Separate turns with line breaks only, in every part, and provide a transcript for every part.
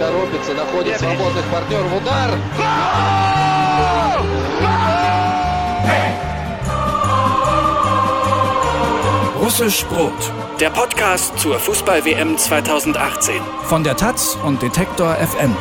торопится, находит свободных партнеров. Удар!
Russisch Brot, der Podcast zur Fußball-WM 2018
von der Taz und Detektor FM.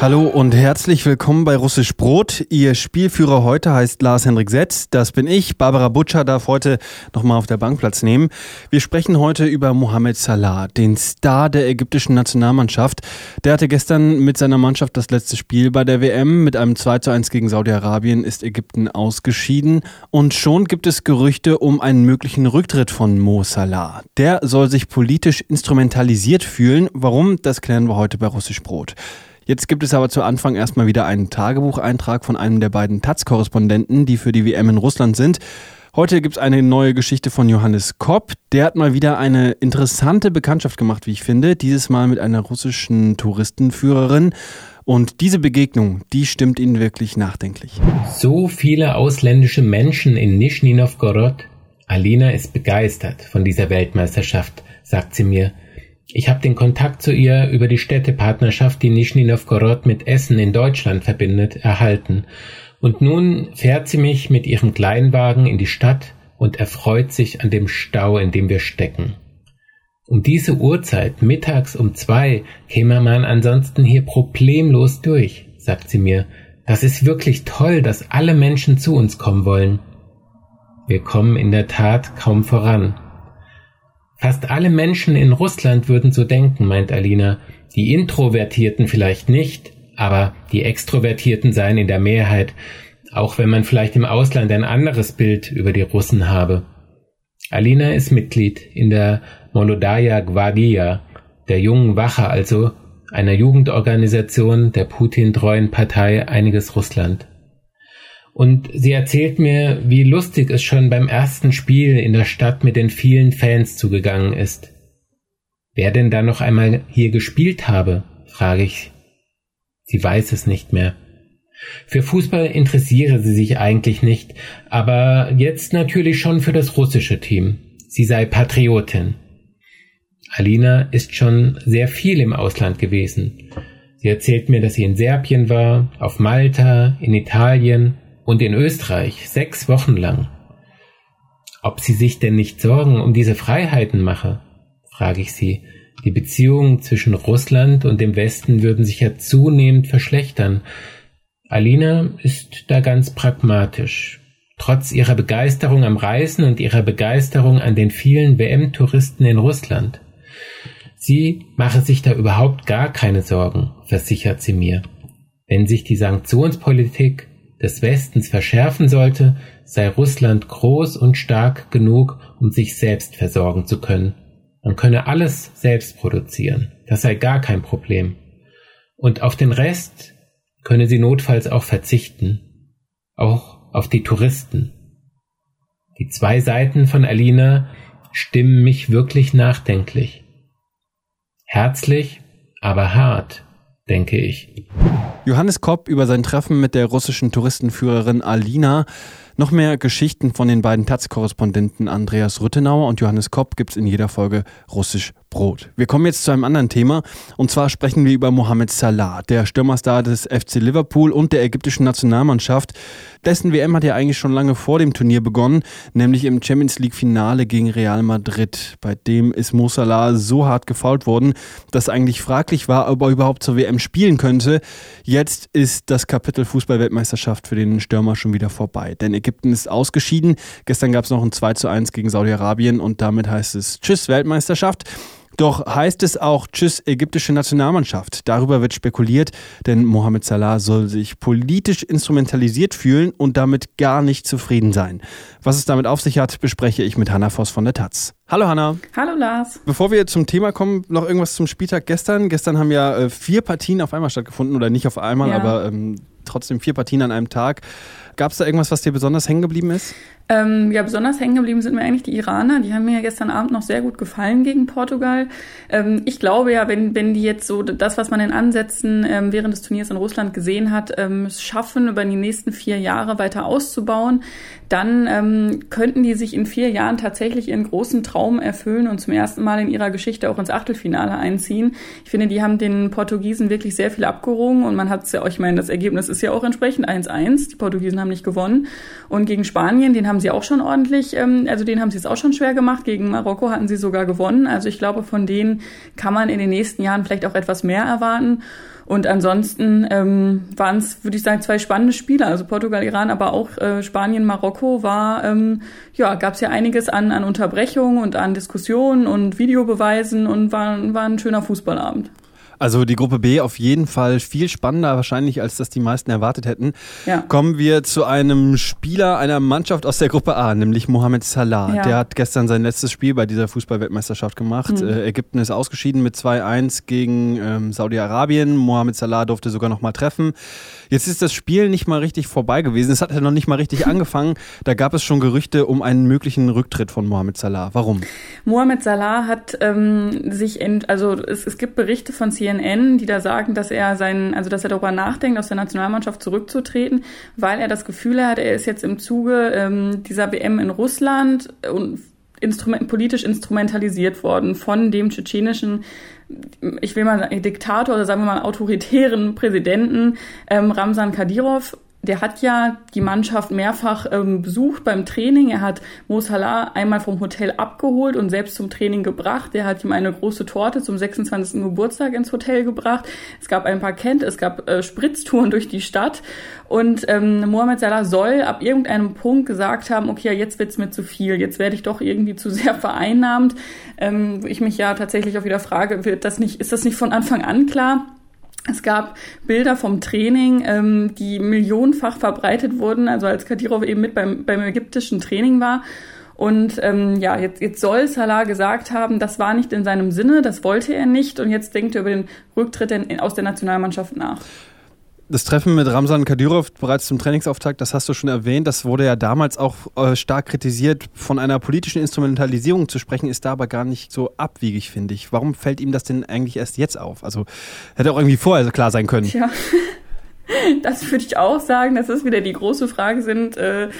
Hallo und herzlich willkommen bei Russisch Brot. Ihr Spielführer heute heißt Lars-Henrik Setz. Das bin ich. Barbara Butcher darf heute nochmal auf der Bank Platz nehmen. Wir sprechen heute über Mohamed Salah, den Star der ägyptischen Nationalmannschaft. Der hatte gestern mit seiner Mannschaft das letzte Spiel bei der WM. Mit einem 2 zu 1 gegen Saudi-Arabien ist Ägypten ausgeschieden. Und schon gibt es Gerüchte um einen möglichen Rücktritt von Mo Salah. Der soll sich politisch instrumentalisiert fühlen. Warum? Das klären wir heute bei Russisch Brot. Jetzt gibt es aber zu Anfang erstmal wieder einen Tagebucheintrag von einem der beiden Taz-Korrespondenten, die für die WM in Russland sind. Heute gibt es eine neue Geschichte von Johannes Kopp. Der hat mal wieder eine interessante Bekanntschaft gemacht, wie ich finde. Dieses Mal mit einer russischen Touristenführerin. Und diese Begegnung, die stimmt ihn wirklich nachdenklich.
So viele ausländische Menschen in Nischni Novgorod. Alina ist begeistert von dieser Weltmeisterschaft, sagt sie mir. Ich habe den Kontakt zu ihr über die Städtepartnerschaft, die Nischni Novgorod mit Essen in Deutschland verbindet, erhalten. Und nun fährt sie mich mit ihrem Kleinwagen in die Stadt und erfreut sich an dem Stau, in dem wir stecken. Um diese Uhrzeit, mittags um zwei, käme man ansonsten hier problemlos durch, sagt sie mir. Das ist wirklich toll, dass alle Menschen zu uns kommen wollen. Wir kommen in der Tat kaum voran. Fast alle Menschen in Russland würden so denken, meint Alina. Die Introvertierten vielleicht nicht, aber die Extrovertierten seien in der Mehrheit, auch wenn man vielleicht im Ausland ein anderes Bild über die Russen habe. Alina ist Mitglied in der Molodaya Gvardia, der jungen Wache also, einer Jugendorganisation der Putin-treuen Partei Einiges Russland. Und sie erzählt mir, wie lustig es schon beim ersten Spiel in der Stadt mit den vielen Fans zugegangen ist. Wer denn da noch einmal hier gespielt habe, frage ich. Sie weiß es nicht mehr. Für Fußball interessiere sie sich eigentlich nicht, aber jetzt natürlich schon für das russische Team. Sie sei Patriotin. Alina ist schon sehr viel im Ausland gewesen. Sie erzählt mir, dass sie in Serbien war, auf Malta, in Italien und in Österreich sechs Wochen lang. Ob sie sich denn nicht Sorgen um diese Freiheiten mache, frage ich sie. Die Beziehungen zwischen Russland und dem Westen würden sich ja zunehmend verschlechtern. Alina ist da ganz pragmatisch. Trotz ihrer Begeisterung am Reisen und ihrer Begeisterung an den vielen WM-Touristen in Russland. Sie mache sich da überhaupt gar keine Sorgen, versichert sie mir. Wenn sich die Sanktionspolitik des Westens verschärfen sollte, sei Russland groß und stark genug, um sich selbst versorgen zu können. Man könne alles selbst produzieren. Das sei gar kein Problem. Und auf den Rest könne sie notfalls auch verzichten. Auch auf die Touristen. Die zwei Seiten von Alina stimmen mich wirklich nachdenklich. Herzlich, aber hart, denke ich.
Johannes Kopp über sein Treffen mit der russischen Touristenführerin Alina. Noch mehr Geschichten von den beiden Taz-Korrespondenten Andreas Rüttenauer und Johannes Kopp gibt's in jeder Folge Russisch Brot. Wir kommen jetzt zu einem anderen Thema und zwar sprechen wir über Mohamed Salah, der Stürmerstar des FC Liverpool und der ägyptischen Nationalmannschaft. Dessen WM hat ja eigentlich schon lange vor dem Turnier begonnen, nämlich im Champions League Finale gegen Real Madrid. Bei dem ist Mo Salah so hart gefault worden, dass eigentlich fraglich war, ob er überhaupt zur WM spielen könnte. Jetzt ist das Kapitel Fußballweltmeisterschaft für den Stürmer schon wieder vorbei, denn Ägypten ist ausgeschieden. Gestern gab es noch ein 2 zu 1 gegen Saudi-Arabien und damit heißt es Tschüss Weltmeisterschaft. Doch heißt es auch Tschüss ägyptische Nationalmannschaft. Darüber wird spekuliert, denn Mohamed Salah soll sich politisch instrumentalisiert fühlen und damit gar nicht zufrieden sein. Was es damit auf sich hat, bespreche ich mit Hanna Voss von der Taz. Hallo Hanna.
Hallo Lars.
Bevor wir zum Thema kommen, noch irgendwas zum Spieltag gestern. Gestern haben ja äh, vier Partien auf einmal stattgefunden oder nicht auf einmal, ja. aber ähm, trotzdem vier Partien an einem Tag. Gab es da irgendwas, was dir besonders hängen geblieben ist?
Ähm, ja, besonders hängen geblieben sind mir eigentlich die Iraner. Die haben mir ja gestern Abend noch sehr gut gefallen gegen Portugal. Ähm, ich glaube ja, wenn, wenn die jetzt so das, was man in Ansätzen ähm, während des Turniers in Russland gesehen hat, ähm, schaffen, über die nächsten vier Jahre weiter auszubauen, dann ähm, könnten die sich in vier Jahren tatsächlich ihren großen Traum erfüllen und zum ersten Mal in ihrer Geschichte auch ins Achtelfinale einziehen. Ich finde, die haben den Portugiesen wirklich sehr viel abgerungen und man hat es ja auch, ich meine, das Ergebnis ist ja auch entsprechend 1-1. Die Portugiesen haben nicht gewonnen. Und gegen Spanien, den haben sie auch schon ordentlich, ähm, also den haben sie es auch schon schwer gemacht. Gegen Marokko hatten sie sogar gewonnen. Also ich glaube, von denen kann man in den nächsten Jahren vielleicht auch etwas mehr erwarten. Und ansonsten ähm, waren es, würde ich sagen, zwei spannende Spiele. Also Portugal, Iran, aber auch äh, Spanien, Marokko war, ähm, ja, gab es ja einiges an, an Unterbrechungen und an Diskussionen und Videobeweisen und war, war ein schöner Fußballabend.
Also die Gruppe B auf jeden Fall viel spannender wahrscheinlich, als das die meisten erwartet hätten. Ja. Kommen wir zu einem Spieler einer Mannschaft aus der Gruppe A, nämlich Mohamed Salah. Ja. Der hat gestern sein letztes Spiel bei dieser Fußballweltmeisterschaft gemacht. Mhm. Äh, Ägypten ist ausgeschieden mit 2-1 gegen ähm, Saudi-Arabien. Mohamed Salah durfte sogar noch mal treffen. Jetzt ist das Spiel nicht mal richtig vorbei gewesen. Es hat ja noch nicht mal richtig angefangen. Da gab es schon Gerüchte um einen möglichen Rücktritt von Mohamed Salah. Warum?
Mohamed Salah hat ähm, sich, in, also es, es gibt Berichte von CNN, CNN, die da sagen, dass er seinen, also dass er darüber nachdenkt, aus der Nationalmannschaft zurückzutreten, weil er das Gefühl hat, er ist jetzt im Zuge ähm, dieser WM in Russland und instrument, politisch instrumentalisiert worden von dem tschetschenischen, ich will mal sagen, Diktator oder sagen wir mal autoritären Präsidenten ähm, Ramsan Kadyrov der hat ja die Mannschaft mehrfach ähm, besucht beim Training. Er hat Mo Salah einmal vom Hotel abgeholt und selbst zum Training gebracht. Er hat ihm eine große Torte zum 26. Geburtstag ins Hotel gebracht. Es gab ein paar Kent, es gab äh, Spritztouren durch die Stadt. Und ähm, Mohamed Salah soll ab irgendeinem Punkt gesagt haben, okay, jetzt wird's mir zu viel, jetzt werde ich doch irgendwie zu sehr vereinnahmt. Ähm, ich mich ja tatsächlich auch wieder frage, wird das nicht, ist das nicht von Anfang an klar? Es gab Bilder vom Training, ähm, die millionenfach verbreitet wurden, also als Kadirov eben mit beim, beim ägyptischen Training war. Und ähm, ja, jetzt, jetzt soll Salah gesagt haben, das war nicht in seinem Sinne, das wollte er nicht und jetzt denkt er über den Rücktritt in, aus der Nationalmannschaft nach.
Das Treffen mit Ramsan Kadyrov bereits zum Trainingsauftakt, das hast du schon erwähnt, das wurde ja damals auch äh, stark kritisiert. Von einer politischen Instrumentalisierung zu sprechen, ist da aber gar nicht so abwiegig, finde ich. Warum fällt ihm das denn eigentlich erst jetzt auf? Also hätte auch irgendwie vorher klar sein können.
Tja, das würde ich auch sagen, dass das wieder die große Frage sind. Äh,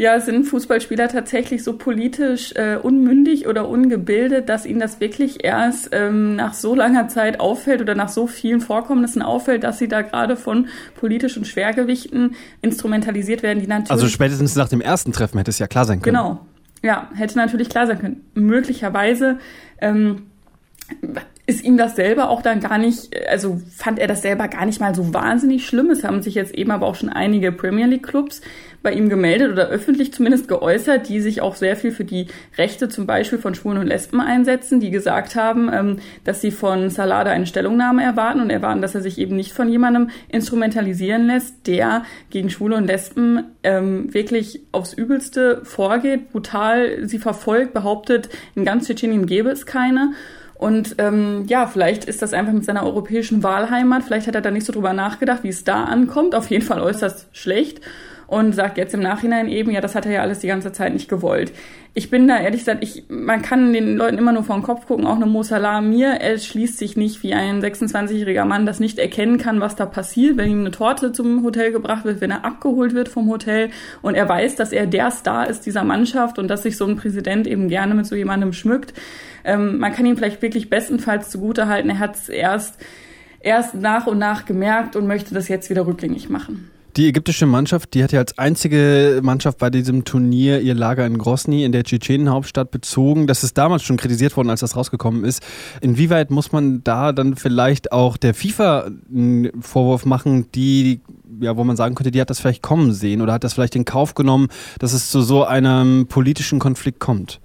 ja, sind Fußballspieler tatsächlich so politisch äh, unmündig oder ungebildet, dass ihnen das wirklich erst ähm, nach so langer Zeit auffällt oder nach so vielen Vorkommnissen auffällt, dass sie da gerade von politischen Schwergewichten instrumentalisiert werden, die natürlich.
Also spätestens nach dem ersten Treffen hätte es ja klar sein können.
Genau. Ja, hätte natürlich klar sein können. Möglicherweise ähm, ist ihm das selber auch dann gar nicht, also fand er das selber gar nicht mal so wahnsinnig schlimm. Es haben sich jetzt eben aber auch schon einige Premier League Clubs bei ihm gemeldet oder öffentlich zumindest geäußert, die sich auch sehr viel für die Rechte zum Beispiel von Schwulen und Lesben einsetzen, die gesagt haben, ähm, dass sie von Salada eine Stellungnahme erwarten und erwarten, dass er sich eben nicht von jemandem instrumentalisieren lässt, der gegen Schwule und Lesben ähm, wirklich aufs Übelste vorgeht, brutal sie verfolgt, behauptet, in ganz Tschetschenien gäbe es keine. Und ähm, ja, vielleicht ist das einfach mit seiner europäischen Wahlheimat, vielleicht hat er da nicht so drüber nachgedacht, wie es da ankommt, auf jeden Fall äußerst schlecht und sagt jetzt im Nachhinein eben, ja, das hat er ja alles die ganze Zeit nicht gewollt. Ich bin da ehrlich gesagt, ich, man kann den Leuten immer nur vor den Kopf gucken, auch eine Mo Salah mir, er schließt sich nicht wie ein 26-jähriger Mann, das nicht erkennen kann, was da passiert, wenn ihm eine Torte zum Hotel gebracht wird, wenn er abgeholt wird vom Hotel und er weiß, dass er der Star ist dieser Mannschaft und dass sich so ein Präsident eben gerne mit so jemandem schmückt. Ähm, man kann ihm vielleicht wirklich bestenfalls zugutehalten, er hat es erst erst nach und nach gemerkt und möchte das jetzt wieder rückgängig machen.
Die ägyptische Mannschaft, die hat ja als einzige Mannschaft bei diesem Turnier ihr Lager in Grosny in der Tschetschenen-Hauptstadt bezogen. Das ist damals schon kritisiert worden, als das rausgekommen ist. Inwieweit muss man da dann vielleicht auch der FIFA einen Vorwurf machen, die, ja, wo man sagen könnte, die hat das vielleicht kommen sehen oder hat das vielleicht in Kauf genommen, dass es zu so einem politischen Konflikt kommt?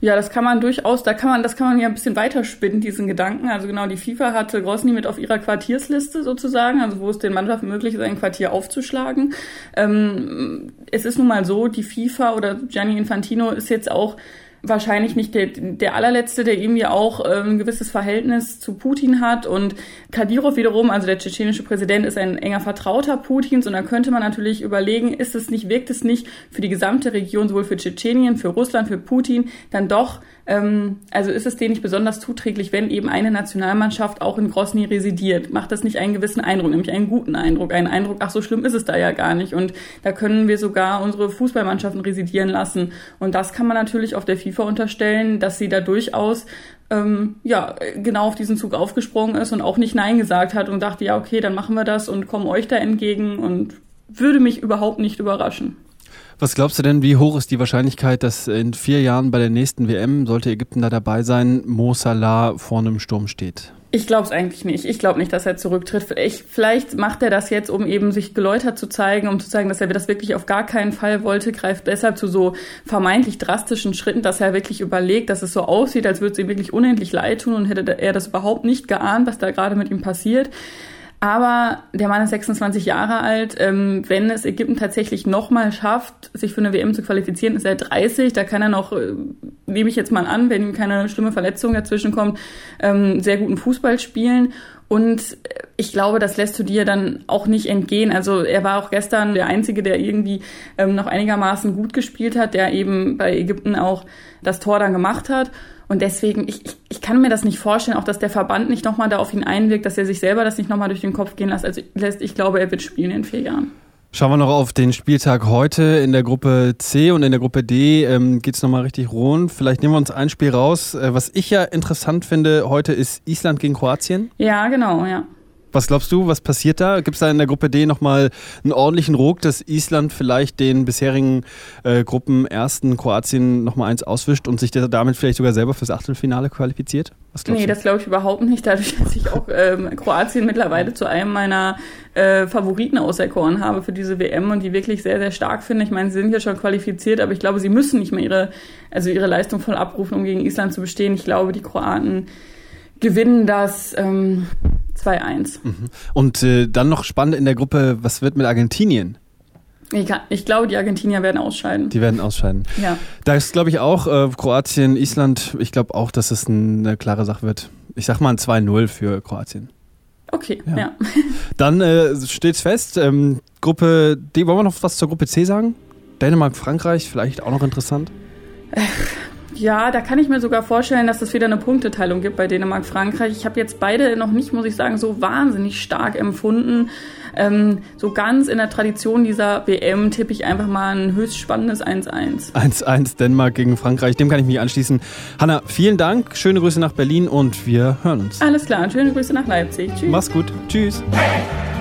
Ja, das kann man durchaus, da kann man, das kann man ja ein bisschen weiterspinnen, diesen Gedanken. Also genau, die FIFA hatte Grosny mit auf ihrer Quartiersliste sozusagen, also wo es den Mannschaften möglich ist, ein Quartier aufzuschlagen. Ähm, es ist nun mal so, die FIFA oder Gianni Infantino ist jetzt auch wahrscheinlich nicht der, der allerletzte, der irgendwie auch äh, ein gewisses Verhältnis zu Putin hat. Und Kadyrov wiederum, also der tschetschenische Präsident, ist ein enger Vertrauter Putins. Und da könnte man natürlich überlegen, ist es nicht, wirkt es nicht für die gesamte Region, sowohl für Tschetschenien, für Russland, für Putin, dann doch ähm, also ist es denen nicht besonders zuträglich, wenn eben eine Nationalmannschaft auch in Grosny residiert? Macht das nicht einen gewissen Eindruck, nämlich einen guten Eindruck, einen Eindruck, ach so schlimm ist es da ja gar nicht und da können wir sogar unsere Fußballmannschaften residieren lassen und das kann man natürlich auf der FIFA unterstellen, dass sie da durchaus ähm, ja, genau auf diesen Zug aufgesprungen ist und auch nicht Nein gesagt hat und dachte, ja, okay, dann machen wir das und kommen euch da entgegen und würde mich überhaupt nicht überraschen.
Was glaubst du denn, wie hoch ist die Wahrscheinlichkeit, dass in vier Jahren bei der nächsten WM, sollte Ägypten da dabei sein, Mo Salah vor einem Sturm steht?
Ich glaube es eigentlich nicht. Ich glaube nicht, dass er zurücktritt. Ich, vielleicht macht er das jetzt, um eben sich geläutert zu zeigen, um zu zeigen, dass er das wirklich auf gar keinen Fall wollte, greift deshalb zu so vermeintlich drastischen Schritten, dass er wirklich überlegt, dass es so aussieht, als würde es ihm wirklich unendlich leid tun und hätte er das überhaupt nicht geahnt, was da gerade mit ihm passiert. Aber der Mann ist 26 Jahre alt. Ähm, wenn es Ägypten tatsächlich nochmal schafft, sich für eine WM zu qualifizieren, ist er 30. Da kann er noch, äh, nehme ich jetzt mal an, wenn keine schlimme Verletzung dazwischen kommt, ähm, sehr guten Fußball spielen. Und ich glaube, das lässt du dir dann auch nicht entgehen. Also er war auch gestern der Einzige, der irgendwie ähm, noch einigermaßen gut gespielt hat, der eben bei Ägypten auch das Tor dann gemacht hat. Und deswegen, ich, ich, ich kann mir das nicht vorstellen, auch dass der Verband nicht nochmal da auf ihn einwirkt, dass er sich selber das nicht nochmal durch den Kopf gehen lässt. Also lässt. Ich glaube, er wird spielen in vier Jahren.
Schauen wir noch auf den Spieltag heute. In der Gruppe C und in der Gruppe D ähm, geht es nochmal richtig rund. Vielleicht nehmen wir uns ein Spiel raus. Äh, was ich ja interessant finde heute ist Island gegen Kroatien.
Ja, genau, ja.
Was glaubst du, was passiert da? Gibt es da in der Gruppe D nochmal einen ordentlichen Ruck, dass Island vielleicht den bisherigen äh, Gruppenersten Kroatien nochmal eins auswischt und sich damit vielleicht sogar selber fürs Achtelfinale qualifiziert?
Was nee, du? das glaube ich überhaupt nicht. Dadurch, dass ich auch ähm, Kroatien mittlerweile zu einem meiner äh, Favoriten auserkoren habe für diese WM und die wirklich sehr, sehr stark finde. Ich meine, sie sind ja schon qualifiziert, aber ich glaube, sie müssen nicht mehr ihre, also ihre Leistung voll abrufen, um gegen Island zu bestehen. Ich glaube, die Kroaten gewinnen das ähm, 2-1. Mhm.
Und äh, dann noch spannend in der Gruppe, was wird mit Argentinien?
Ich, kann, ich, glaube, die Argentinier werden ausscheiden.
Die werden ausscheiden.
Ja.
Da ist, glaube ich, auch äh, Kroatien, Island, ich glaube auch, dass es eine klare Sache wird. Ich sag mal ein 2-0 für Kroatien.
Okay, ja. ja.
Dann äh, steht's fest. Ähm, Gruppe D, wollen wir noch was zur Gruppe C sagen? Dänemark, Frankreich, vielleicht auch noch interessant?
Ja, da kann ich mir sogar vorstellen, dass es wieder eine Punkteteilung gibt bei Dänemark, Frankreich. Ich habe jetzt beide noch nicht, muss ich sagen, so wahnsinnig stark empfunden. Ähm, so ganz in der Tradition dieser WM tippe ich einfach mal ein höchst spannendes 1-1.
1-1 Dänemark gegen Frankreich, dem kann ich mich anschließen. Hanna, vielen Dank, schöne Grüße nach Berlin und wir hören uns.
Alles klar, schöne Grüße nach Leipzig.
Tschüss. Mach's gut. Tschüss. Hey!